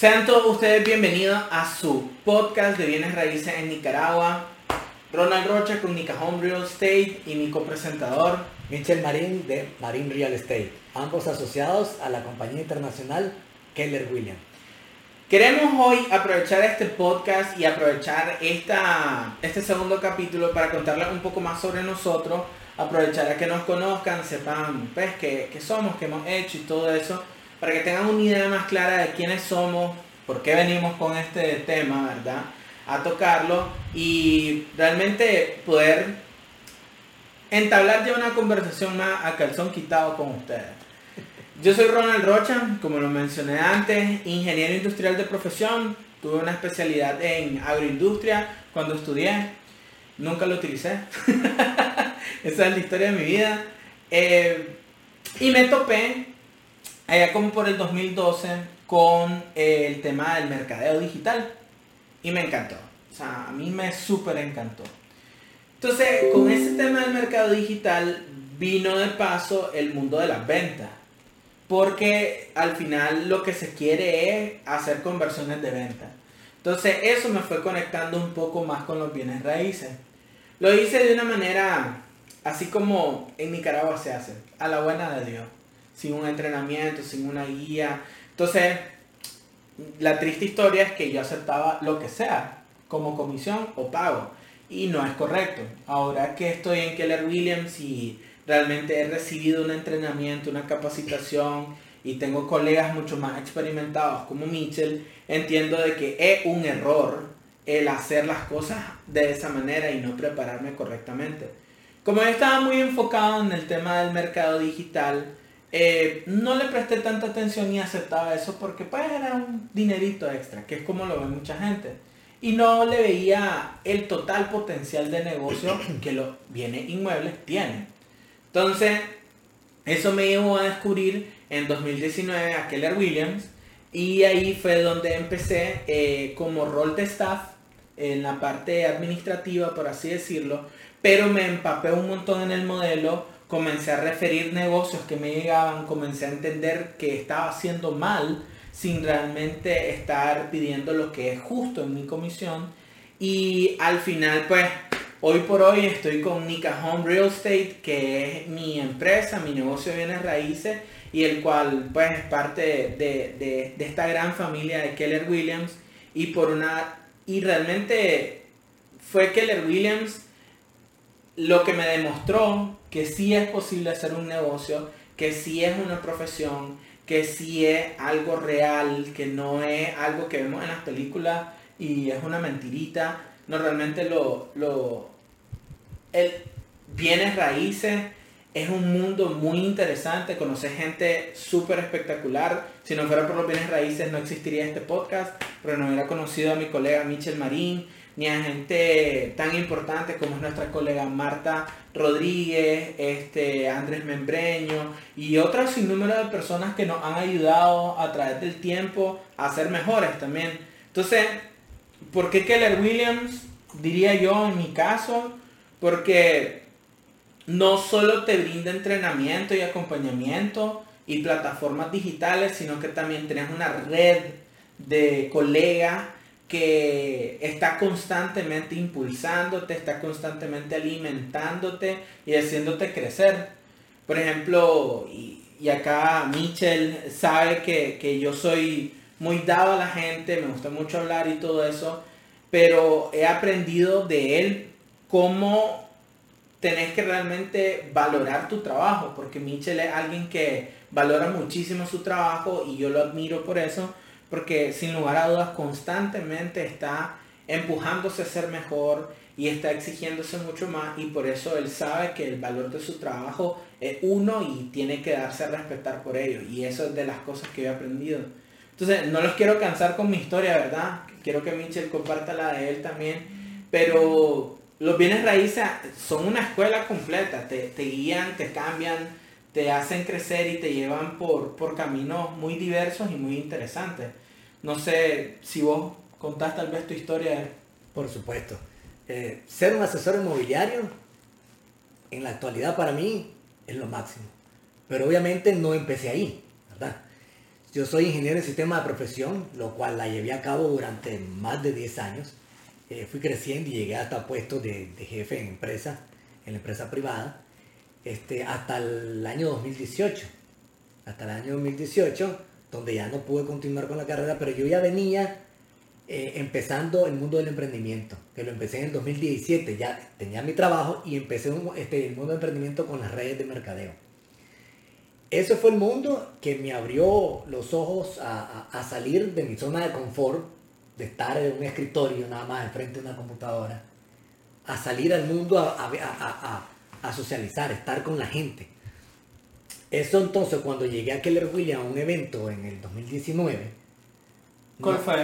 Sean todos ustedes bienvenidos a su podcast de bienes raíces en Nicaragua. Ronald Rocha con Nica Home Real Estate y mi copresentador Michel Marín de Marín Real Estate, ambos asociados a la compañía internacional Keller Williams. Queremos hoy aprovechar este podcast y aprovechar esta, este segundo capítulo para contarles un poco más sobre nosotros, aprovechar a que nos conozcan, sepan pues, qué, qué somos, qué hemos hecho y todo eso, para que tengan una idea más clara de quiénes somos, por qué venimos con este tema, ¿verdad? A tocarlo y realmente poder entablar ya una conversación más a calzón quitado con ustedes. Yo soy Ronald Rocha, como lo mencioné antes, ingeniero industrial de profesión. Tuve una especialidad en agroindustria cuando estudié. Nunca lo utilicé. Esa es la historia de mi vida. Eh, y me topé allá como por el 2012 con el tema del mercadeo digital. Y me encantó. O sea, a mí me súper encantó. Entonces, con ese tema del mercado digital vino de paso el mundo de las ventas. Porque al final lo que se quiere es hacer conversiones de venta. Entonces eso me fue conectando un poco más con los bienes raíces. Lo hice de una manera así como en Nicaragua se hace, a la buena de Dios, sin un entrenamiento, sin una guía. Entonces, la triste historia es que yo aceptaba lo que sea, como comisión o pago, y no es correcto. Ahora que estoy en Keller Williams y realmente he recibido un entrenamiento, una capacitación y tengo colegas mucho más experimentados como Mitchell, entiendo de que es un error el hacer las cosas de esa manera y no prepararme correctamente. Como yo estaba muy enfocado en el tema del mercado digital, eh, no le presté tanta atención y aceptaba eso porque pues era un dinerito extra, que es como lo ve mucha gente. Y no le veía el total potencial de negocio que los bienes inmuebles tienen. Entonces, eso me llevó a descubrir en 2019 a Keller Williams y ahí fue donde empecé eh, como rol de staff en la parte administrativa, por así decirlo, pero me empapé un montón en el modelo, comencé a referir negocios que me llegaban, comencé a entender que estaba haciendo mal sin realmente estar pidiendo lo que es justo en mi comisión y al final pues Hoy por hoy estoy con Nica Home Real Estate, que es mi empresa, mi negocio de bienes raíces, y el cual pues es parte de, esta gran familia de Keller Williams. Y por una. Y realmente fue Keller Williams lo que me demostró que sí es posible hacer un negocio, que sí es una profesión, que sí es algo real, que no es algo que vemos en las películas y es una mentirita. No, realmente lo, lo, el bienes raíces es un mundo muy interesante, conocer gente súper espectacular. Si no fuera por los bienes raíces no existiría este podcast, pero no hubiera conocido a mi colega Michel Marín, ni a gente tan importante como es nuestra colega Marta Rodríguez, este, Andrés Membreño y otras sin número de personas que nos han ayudado a través del tiempo a ser mejores también. Entonces, ¿por qué Keller Williams? Diría yo en mi caso, porque no solo te brinda entrenamiento y acompañamiento y plataformas digitales, sino que también tienes una red de colegas que está constantemente impulsándote, está constantemente alimentándote y haciéndote crecer. Por ejemplo, y, acá Michel sabe que, que, yo soy muy dado a la gente, me gusta mucho hablar y todo eso, pero he aprendido de él cómo tenés que realmente valorar tu trabajo, porque Mitchell es alguien que valora muchísimo su trabajo y yo lo admiro por eso, porque sin lugar a dudas constantemente está empujándose a ser mejor y está exigiéndose mucho más y por eso él sabe que el valor de su trabajo es uno y tiene que darse a respetar por ello y eso es de las cosas que he aprendido. Entonces, no los quiero cansar con mi historia, ¿verdad? Quiero que Mitchell comparta la de él también, pero los bienes raíces son una escuela completa, te, guían, te cambian, te hacen crecer y te llevan por, por caminos muy diversos y muy interesantes. No sé si vos contás tal vez tu historia. Por supuesto. Eh, ser un asesor inmobiliario en la actualidad para mí es lo máximo. Pero obviamente no empecé ahí, ¿verdad? Yo soy ingeniero en sistema de profesión, lo cual la llevé a cabo durante más de 10 años. Eh, fui creciendo y llegué hasta puestos de, de, jefe en empresa, en la empresa privada, este, hasta el año 2018. Hasta el año 2018, donde ya no pude continuar con la carrera, pero yo ya venía eh, empezando el mundo del emprendimiento, que lo empecé en el 2017, ya tenía mi trabajo y empecé este, el mundo del emprendimiento con las redes de mercadeo. Ese fue el mundo que me abrió los ojos a, salir de mi zona de confort, de estar en un escritorio nada más enfrente de una computadora, a salir al mundo a, a socializar, estar con la gente. Eso entonces cuando llegué a Keller Williams a un evento en el 2019, ¿Cuál fue?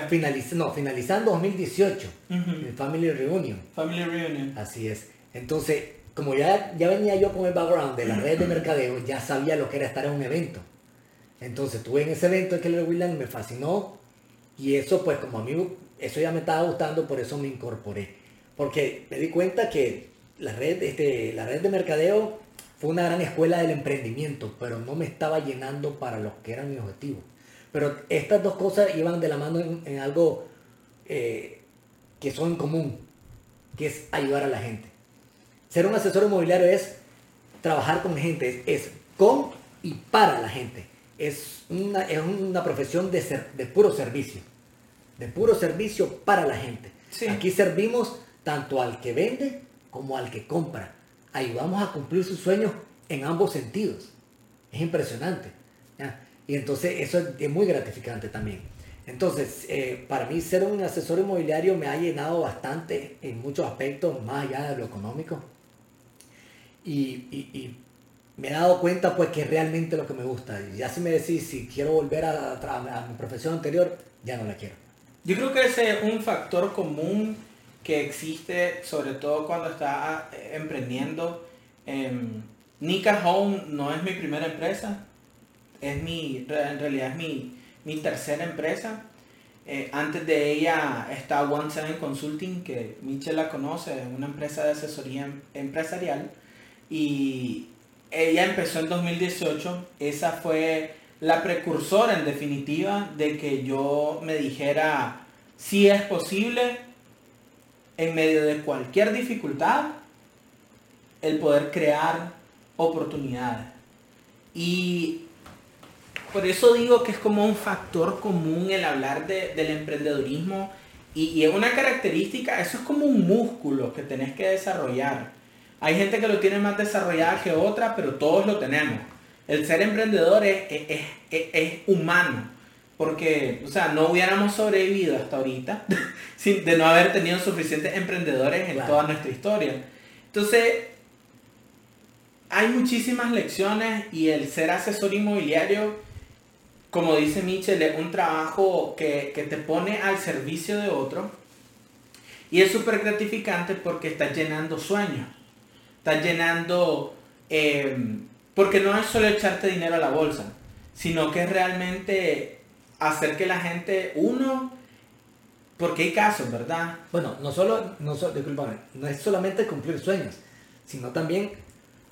no, finalizando 2018, el Family Reunion. Family Reunion. Así es. Entonces, como ya, ya venía yo con el background de la red de mercadeo, ya sabía lo que era estar en un evento. Entonces, estuve en ese evento de Keller Williams, me fascinó. Y eso, pues, como a mí, eso ya me estaba gustando, por eso me incorporé. Porque me di cuenta que la red, este, la red de mercadeo fue una gran escuela del emprendimiento, pero no me estaba llenando para lo que era mi objetivo. Pero estas dos cosas iban de la mano en, algo eh, que son en común, que es ayudar a la gente. Ser un asesor inmobiliario es trabajar con gente, es, con y para la gente. Es una, es una profesión de, ser, de puro servicio, de puro servicio para la gente. Aquí servimos tanto al que vende como al que compra. Ayudamos a cumplir sus sueños en ambos sentidos. Es impresionante. Y entonces eso es muy gratificante también. Entonces, eh, para mí ser un asesor inmobiliario me ha llenado bastante en muchos aspectos, más allá de lo económico. Y, me he dado cuenta pues que es realmente lo que me gusta. Y ya si me decís si quiero volver a, a, mi profesión anterior, ya no la quiero. Yo creo que ese es un factor común que existe, sobre todo cuando estás eh, emprendiendo. Nika Home no es mi primera empresa es mi, en realidad es mi, tercera empresa. Eh, antes de ella está One Seven Consulting, que Michelle la conoce, una empresa de asesoría em, empresarial. Y ella empezó en 2018. Esa fue la precursora, en definitiva, de que yo me dijera si es posible, en medio de cualquier dificultad, el poder crear oportunidades. Y por eso digo que es como un factor común el hablar del emprendedurismo y, es una característica, eso es como un músculo que tenés que desarrollar. Hay gente que lo tiene más desarrollada que otra, pero todos lo tenemos. El ser emprendedor es, es, humano, porque, o sea, no hubiéramos sobrevivido hasta ahorita sin, de no haber tenido suficientes emprendedores en toda nuestra historia. Entonces, hay muchísimas lecciones y el ser asesor inmobiliario como dice Michel, es un trabajo que, te pone al servicio de otro. Y es súper gratificante porque estás llenando sueños. Estás llenando... Em, porque no es solo echarte dinero a la bolsa, sino que es realmente hacer que la gente, uno, porque hay casos, ¿verdad? Bueno, no solo, no, no es solamente cumplir sueños, sino también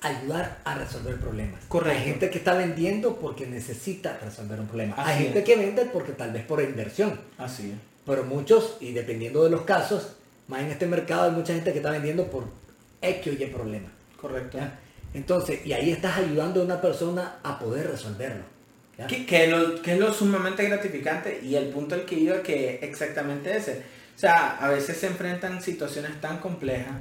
ayudar a resolver problemas. Correcto. Hay gente que está vendiendo porque necesita resolver un problema. Hay gente que vende porque tal vez por inversión. Así es. Pero muchos, y dependiendo de los casos, más en este mercado hay mucha gente que está vendiendo por X o Y problema. Correcto. Entonces, y ahí estás ayudando a una persona a poder resolverlo. Que, que, lo, que es lo sumamente gratificante y el punto al que iba que exactamente ese. O sea, a veces se enfrentan situaciones tan complejas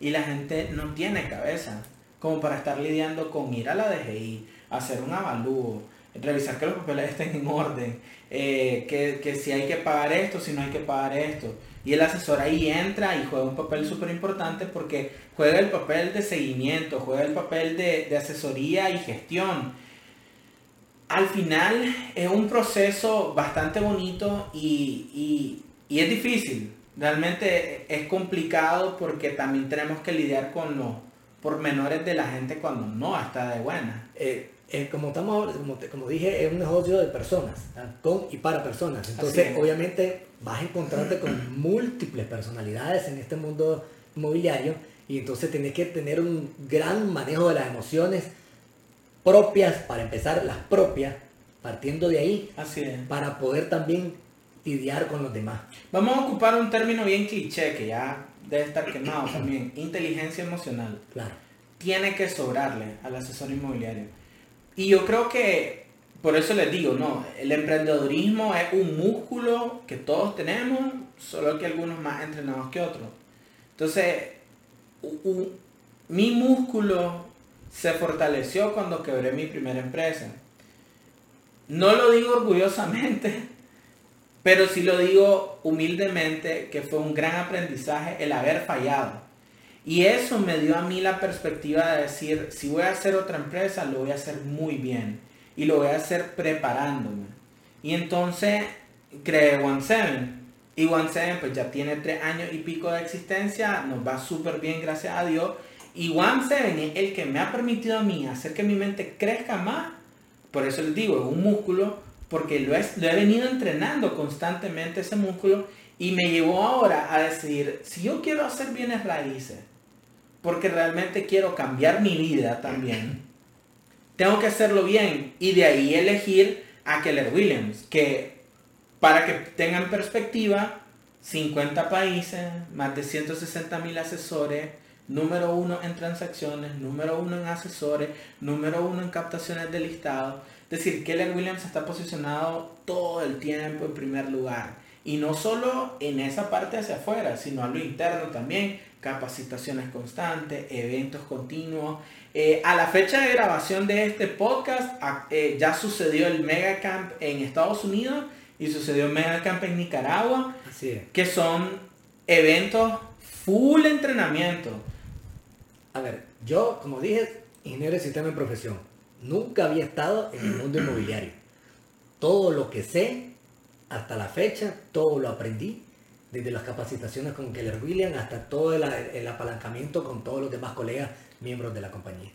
y la gente no tiene cabeza como para estar lidiando con ir a la DGI, hacer un avalúo, revisar que los papeles estén en orden, eh, que, si hay que pagar esto, si no hay que pagar esto. Y el asesor ahí entra y juega un papel súper importante porque juega el papel de seguimiento, juega el papel de, asesoría y gestión. Al final es un proceso bastante bonito y, y es difícil. Realmente es complicado porque también tenemos que lidiar con los menores de la gente cuando no está de buena. Eh, eh, como, estamos, como, como, dije, es un negocio de personas, con y para personas. Entonces, obviamente, vas a encontrarte con múltiples personalidades en este mundo inmobiliario y entonces tienes que tener un gran manejo de las emociones propias, para empezar, las propias, partiendo de ahí, Así es. para poder también lidiar con los demás. Vamos a ocupar un término bien cliché que ya debe estar quemado también. Inteligencia emocional. Claro. Tiene que sobrarle al asesor inmobiliario. Y yo creo que, por eso les digo, no, el emprendedorismo es un músculo que todos tenemos, solo que algunos más entrenados que otros. Entonces, mi músculo se fortaleció cuando quebré mi primera empresa. No lo digo orgullosamente, pero sí lo digo humildemente que fue un gran aprendizaje el haber fallado. Y eso me dio a mí la perspectiva de decir, si voy a hacer otra empresa, lo voy a hacer muy bien. Y lo voy a hacer preparándome. Y entonces creé One Seven. Y One Seven pues ya tiene tres años y pico de existencia, nos va súper bien, gracias a Dios. Y One Seven es el que me ha permitido a mí hacer que mi mente crezca más. Por eso les digo, es un músculo, porque lo, es- lo he venido entrenando constantemente ese músculo y me llevó ahora a decidir, si yo quiero hacer bienes raíces, porque realmente quiero cambiar mi vida también, tengo que hacerlo bien y de ahí elegir a Keller Williams, que para que tengan perspectiva, 50 países, más de 160 mil asesores, número uno en transacciones, número uno en asesores, número uno en captaciones de listado. Es decir, Keller Williams está posicionado todo el tiempo en primer lugar. Y no solo en esa parte hacia afuera, sino a lo interno también. Capacitaciones constantes, eventos continuos. Eh, a la fecha de grabación de este podcast eh, ya sucedió el Mega Camp en Estados Unidos y sucedió el Mega Camp en Nicaragua Así es. que son eventos full entrenamiento. A ver, yo, como dije, ingeniero de sistema en profesión, nunca había estado en el mundo inmobiliario. Todo lo que sé hasta la fecha, todo lo aprendí, desde las capacitaciones con Keller Williams hasta todo el, el apalancamiento con todos los demás colegas miembros de la compañía.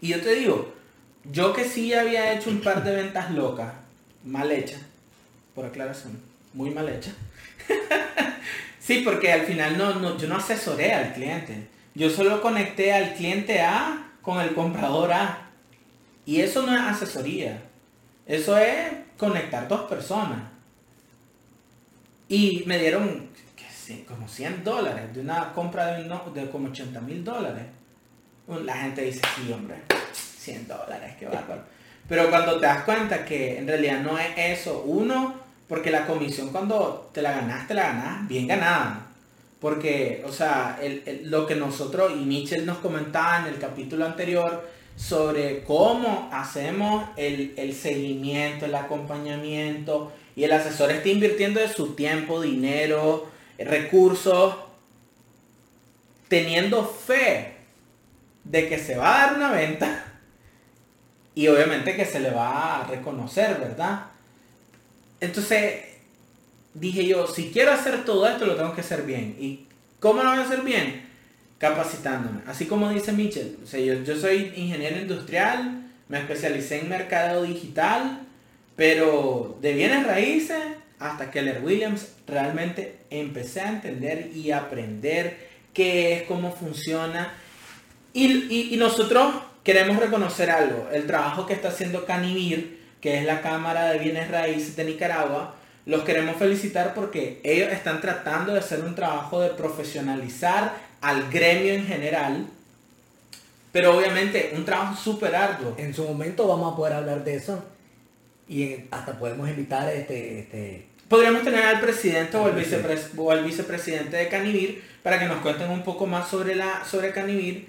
Y yo te digo, yo que sí había hecho un par de ventas locas, mal hechas, por aclaración, muy mal hechas. sí, porque al final no, no, yo no asesoré al cliente. Yo solo conecté al cliente A con el comprador A. Y eso no es asesoría. Eso es conectar dos personas. Y me dieron como 100 dólares de una compra de como 80 mil dólares. La gente dice, sí, hombre, 100 dólares, qué bárbaro. Pero cuando te das cuenta que en realidad no es eso, uno, porque la comisión cuando te la ganas, te la ganas bien ganada. Porque, o sea, lo que nosotros y Mitchell nos comentaba en el capítulo anterior sobre cómo hacemos el, el seguimiento, el acompañamiento y el asesor está invirtiendo de su tiempo, dinero, recursos, teniendo fe de que se va a dar una venta y obviamente que se le va a reconocer, ¿verdad? Entonces dije yo, si quiero hacer todo esto lo tengo que hacer bien. ¿Y cómo lo voy a hacer bien? Capacitándome. Así como dice Mitchell, o sea, yo, yo soy ingeniero industrial, me especialicé en mercado digital, pero de bienes raíces hasta Keller Williams realmente empecé a entender y aprender qué es, cómo funciona. Y, y- y nosotros queremos reconocer algo, el trabajo que está haciendo Canivir, que es la Cámara de Bienes Raíces de Nicaragua, los queremos felicitar porque ellos están tratando de hacer un trabajo de profesionalizar al gremio en general, pero obviamente un trabajo súper arduo. En su momento vamos a poder hablar de eso y hasta podemos invitar este, este Podríamos tener al presidente o al, Sí. vicepres- o al vicepresidente de Canivir para que nos cuenten un poco más sobre, la, sobre Canivir.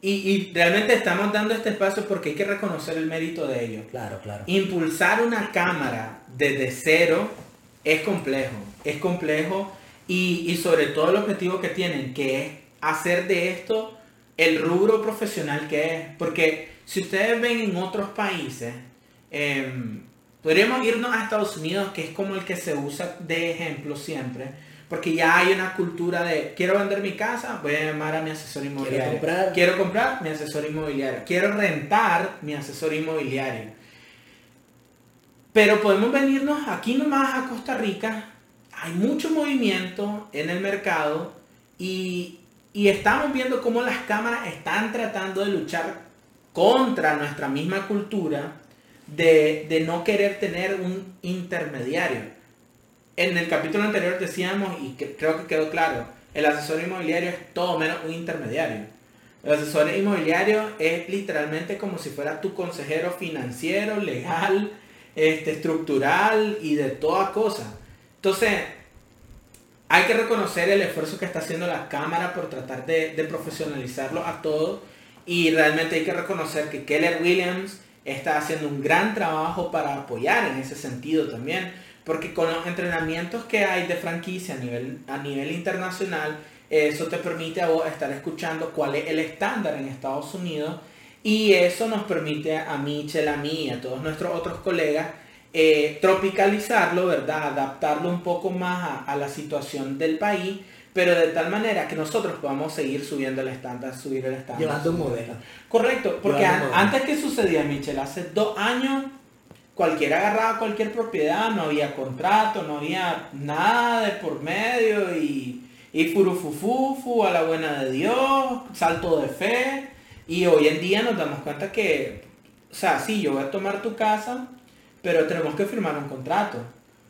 Y, y realmente estamos dando este espacio porque hay que reconocer el mérito de ellos. claro, claro. Impulsar una cámara desde cero es complejo, es complejo y, y sobre todo el objetivo que tienen, que es hacer de esto el rubro profesional que es. Porque si ustedes ven en otros países, em, podríamos irnos a Estados Unidos, que es como el que se usa de ejemplo siempre, porque ya hay una cultura de quiero vender mi casa, voy a llamar a mi asesor inmobiliario. comprar. Quiero comprar mi asesor inmobiliario. Quiero rentar mi asesor inmobiliario. Pero podemos venirnos aquí nomás a Costa Rica. Hay mucho movimiento en el mercado y, y estamos viendo cómo las cámaras están tratando de luchar contra nuestra misma cultura de, de no querer tener un intermediario. En el capítulo anterior decíamos, y creo que quedó claro, el asesor inmobiliario es todo menos un intermediario. El asesor inmobiliario es literalmente como si fuera tu consejero financiero, legal, este, estructural y de toda cosa. Entonces, hay que reconocer el esfuerzo que está haciendo la Cámara por tratar de, de profesionalizarlo a todo. Y realmente hay que reconocer que Keller Williams está haciendo un gran trabajo para apoyar en ese sentido también. Porque con los entrenamientos que hay de franquicia a nivel, a nivel internacional, eso te permite a vos estar escuchando cuál es el estándar en Estados Unidos y eso nos permite a Michel, a mí y a todos nuestros otros colegas eh, tropicalizarlo, ¿verdad? Adaptarlo un poco más a, la situación del país, pero de tal manera que nosotros podamos seguir subiendo el estándar, subir el estándar. Llevando un modelo. Correcto, porque antes que sucedía, Michel, hace dos años cualquiera agarraba cualquier propiedad, no había contrato, no había nada de por medio y, y furufufufu a la buena de Dios, salto de fe. Y hoy en día nos damos cuenta que, o sea, sí, yo voy a tomar tu casa, pero tenemos que firmar un contrato.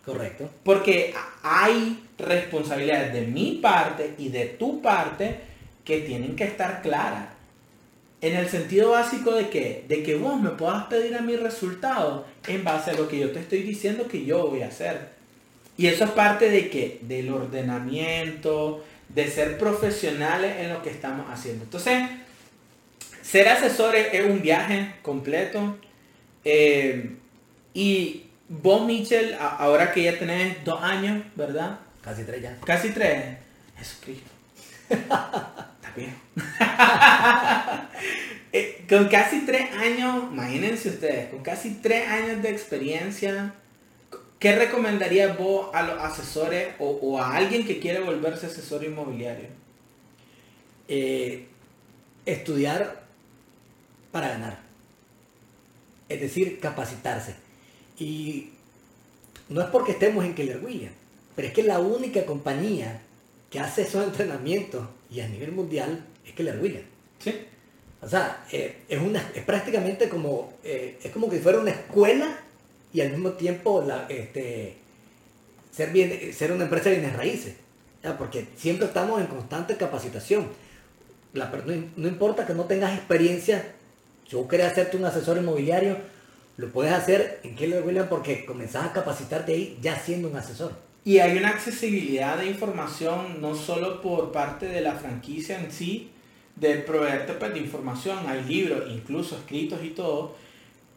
Correcto. Porque hay responsabilidades de mi parte y de tu parte que tienen que estar claras. En el sentido básico de que, de que vos me puedas pedir a mi resultado en base a lo que yo te estoy diciendo que yo voy a hacer. Y eso es parte de que, del ordenamiento, de ser profesionales en lo que estamos haciendo. Entonces, ser asesor es un viaje completo. Eh, y vos, Mitchell, ahora que ya tenés dos años, ¿verdad? Casi tres ya. Casi tres. Jesucristo. Está bien. Eh, con casi tres años, imagínense ustedes, con casi tres años de experiencia, ¿qué recomendarías vos a los asesores o, a alguien que quiere volverse asesor inmobiliario? Eh, estudiar para ganar. Es decir, capacitarse. Y no es porque estemos en Keller Williams, pero es que la única compañía que hace esos entrenamientos y a nivel mundial es Keller Williams. Sí. O sea, eh, es, una, es prácticamente como, eh, es como que fuera una escuela y al mismo tiempo la, este, ser, bien, ser una empresa de bienes raíces. Porque siempre estamos en constante capacitación. La, no, no, importa que no tengas experiencia, yo quería hacerte un asesor inmobiliario, lo puedes hacer en Keller Williams porque comenzás a capacitarte ahí ya siendo un asesor. Y hay una accesibilidad de información no solo por parte de la franquicia en sí, de proveerte pues, de información, hay libros incluso escritos y todo,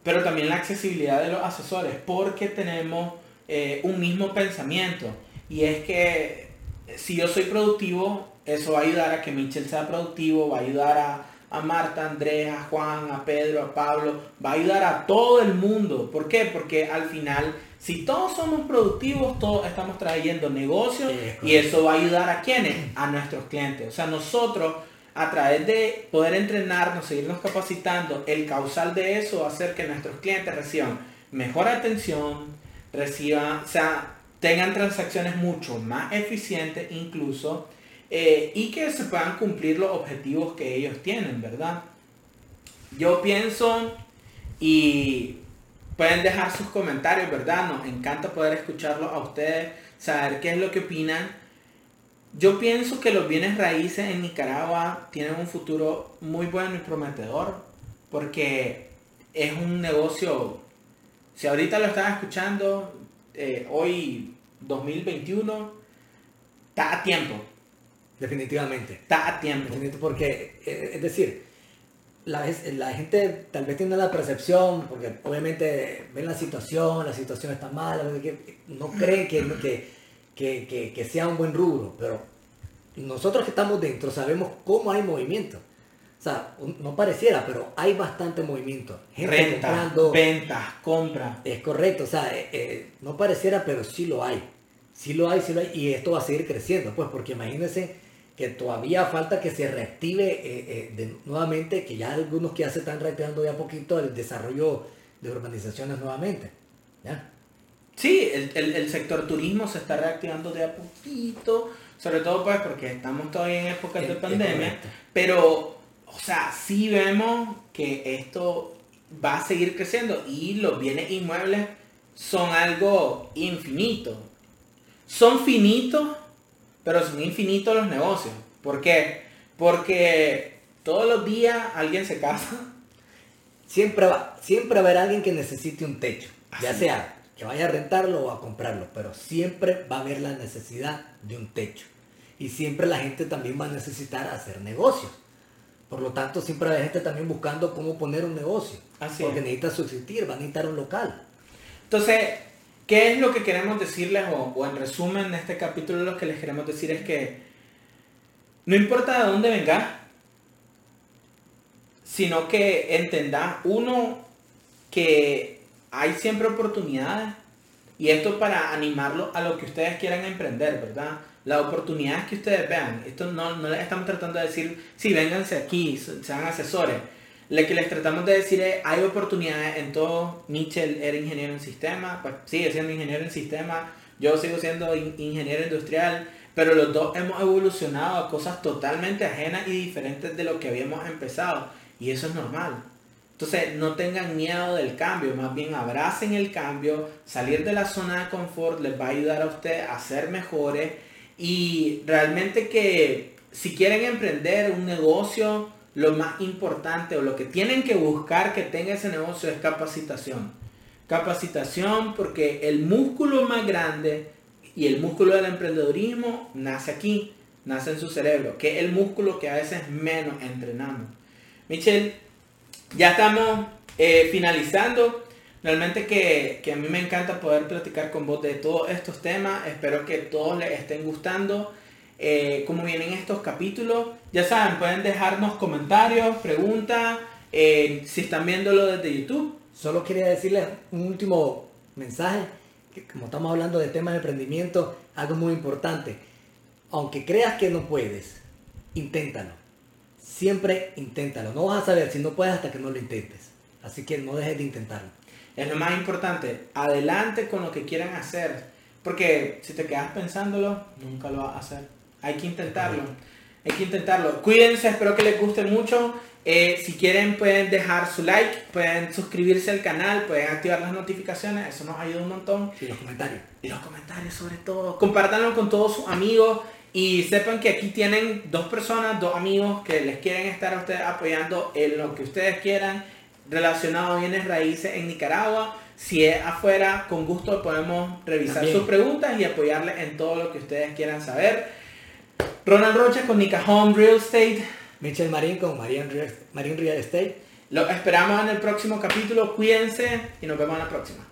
pero también la accesibilidad de los asesores, porque tenemos eh, un mismo pensamiento. Y es que si yo soy productivo, eso va a ayudar a que Michel sea productivo, va a ayudar a, a Marta, a Andrea, a Juan, a Pedro, a Pablo, va a ayudar a todo el mundo. ¿Por qué? Porque al final, si todos somos productivos, todos estamos trayendo negocios y eso va a ayudar a quienes? A nuestros clientes. O sea, nosotros a través de poder entrenarnos, seguirnos capacitando, el causal de eso va a hacer que nuestros clientes reciban mejor atención, reciban, o sea, tengan transacciones mucho más eficientes incluso eh, y que se puedan cumplir los objetivos que ellos tienen, ¿verdad? Yo pienso y pueden dejar sus comentarios, ¿verdad? Nos encanta poder escucharlos a ustedes, saber qué es lo que opinan. Yo pienso que los bienes raíces en Nicaragua tienen un futuro muy bueno y prometedor porque es un negocio, si ahorita lo estás escuchando, eh, hoy 2021, está a tiempo. Definitivamente. Está a tiempo. Porque, eh, es decir, la, la, gente tal vez tiene la percepción, porque obviamente ven la situación, la situación está mala, no creen que, que que, que, sea un buen rubro, pero nosotros que estamos dentro sabemos cómo hay movimiento. O sea, no pareciera, pero hay bastante movimiento. Gente Renta, comprando. Ventas, compra. Es correcto, o sea, eh, eh, no pareciera, pero sí lo hay. Sí lo hay, sí lo hay. Y esto va a seguir creciendo, pues, porque imagínense que todavía falta que se reactive eh, nuevamente, que ya algunos que ya se están reactivando ya poquito el desarrollo de urbanizaciones nuevamente. ¿ya? Sí, el, sector turismo se está reactivando de a poquito, sobre todo pues porque estamos todavía en épocas de pandemia, pero, o sea, sí vemos que esto va a seguir creciendo y los bienes inmuebles son algo infinito. Son finitos, pero son infinitos los negocios. ¿Por qué? Porque todos los días alguien se casa. Siempre va, siempre va a haber alguien que necesite un techo. Ya sea que vaya a rentarlo o a comprarlo, pero siempre va a haber la necesidad de un techo. Y siempre la gente también va a necesitar hacer negocios. Por lo tanto, siempre hay gente también buscando cómo poner un negocio. Así porque es. necesita subsistir, va a necesitar un local. Entonces, ¿qué es lo que queremos decirles? O, en resumen de este capítulo lo que les queremos decir es que no importa de dónde vengas, sino que entendás, uno, que hay siempre oportunidades y esto para animarlo a lo que ustedes quieran emprender, ¿verdad? Las oportunidades que ustedes vean, esto no, no les estamos tratando de decir, sí, vénganse aquí, sean asesores. Lo que les tratamos de decir es, hay oportunidades en todo. Mitchell era ingeniero en sistemas, pues sigue siendo ingeniero en sistemas, yo sigo siendo in- ingeniero industrial, pero los dos hemos evolucionado a cosas totalmente ajenas y diferentes de lo que habíamos empezado. Y eso es normal. Entonces, no tengan miedo del cambio, más bien abracen el cambio, salir de la zona de confort les va a ayudar a usted a ser mejores y realmente que si quieren emprender un negocio, lo más importante o lo que tienen que buscar que tenga ese negocio es capacitación. Capacitación porque el músculo más grande y el músculo del emprendedurismo nace aquí, nace en su cerebro, que es el músculo que a veces menos entrenamos. Michelle, ya estamos eh, finalizando. Realmente que, que a mí me encanta poder platicar con vos de todos estos temas. Espero que todos les estén gustando. Eh, como vienen estos capítulos, ya saben, pueden dejarnos comentarios, preguntas, eh, si están viéndolo desde YouTube. Solo quería decirles un último mensaje, que como estamos hablando de temas de emprendimiento, algo muy importante. Aunque creas que no puedes, inténtalo. Siempre inténtalo. No vas a saber si no puedes hasta que no lo intentes. Así que no dejes de intentarlo. Es lo más importante. Adelante con lo que quieran hacer. Porque si te quedas pensándolo, nunca lo vas a hacer. Hay que intentarlo. Hay que intentarlo. Cuídense, espero que les guste mucho. Eh, si quieren pueden dejar su like, pueden suscribirse al canal, pueden activar las notificaciones, eso nos ayuda un montón. Y los comentarios. Y los comentarios sobre todo. Compártanlo con todos sus amigos y sepan que aquí tienen dos personas, dos amigos que les quieren estar a ustedes apoyando en lo que ustedes quieran relacionado a bienes raíces en Nicaragua. Si es afuera, con gusto podemos revisar También. sus preguntas y apoyarles en todo lo que ustedes quieran saber. Ronald Rocha con Nica Home Real Estate. Michelle Marín con Marín Real, Real Estate. Los esperamos en el próximo capítulo. Cuídense y nos vemos en la próxima.